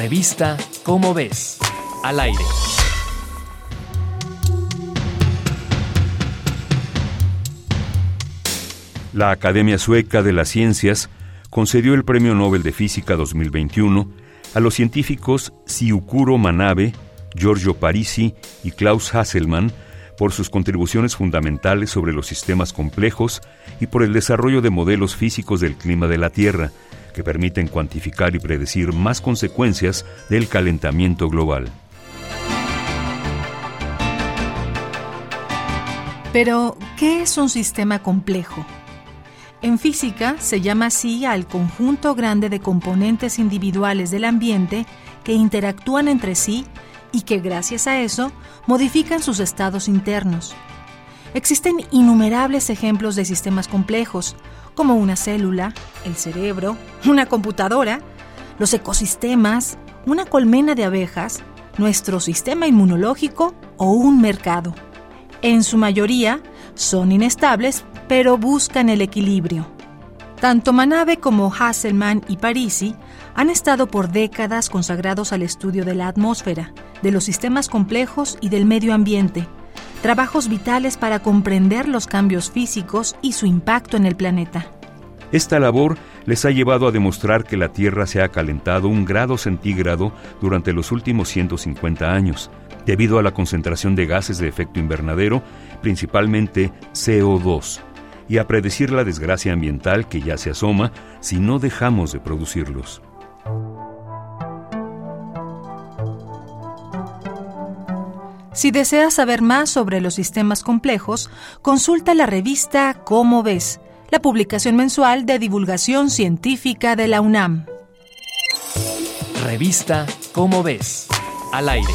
Revista Cómo ves, al aire. La Academia Sueca de las Ciencias concedió el Premio Nobel de Física 2021 a los científicos Siukuro Manabe, Giorgio Parisi y Klaus Hasselmann por sus contribuciones fundamentales sobre los sistemas complejos y por el desarrollo de modelos físicos del clima de la Tierra, que permiten cuantificar y predecir más consecuencias del calentamiento global. Pero, ¿qué es un sistema complejo? En física se llama así al conjunto grande de componentes individuales del ambiente que interactúan entre sí y que gracias a eso modifican sus estados internos. Existen innumerables ejemplos de sistemas complejos, como una célula, el cerebro, una computadora, los ecosistemas, una colmena de abejas, nuestro sistema inmunológico o un mercado. En su mayoría son inestables pero buscan el equilibrio. Tanto Manabe como Hasselmann y Parisi han estado por décadas consagrados al estudio de la atmósfera, de los sistemas complejos y del medio ambiente, trabajos vitales para comprender los cambios físicos y su impacto en el planeta. Esta labor les ha llevado a demostrar que la Tierra se ha calentado un grado centígrado durante los últimos 150 años, debido a la concentración de gases de efecto invernadero, principalmente CO2 y a predecir la desgracia ambiental que ya se asoma si no dejamos de producirlos. Si deseas saber más sobre los sistemas complejos, consulta la revista Cómo ves, la publicación mensual de divulgación científica de la UNAM. Revista Cómo ves, al aire.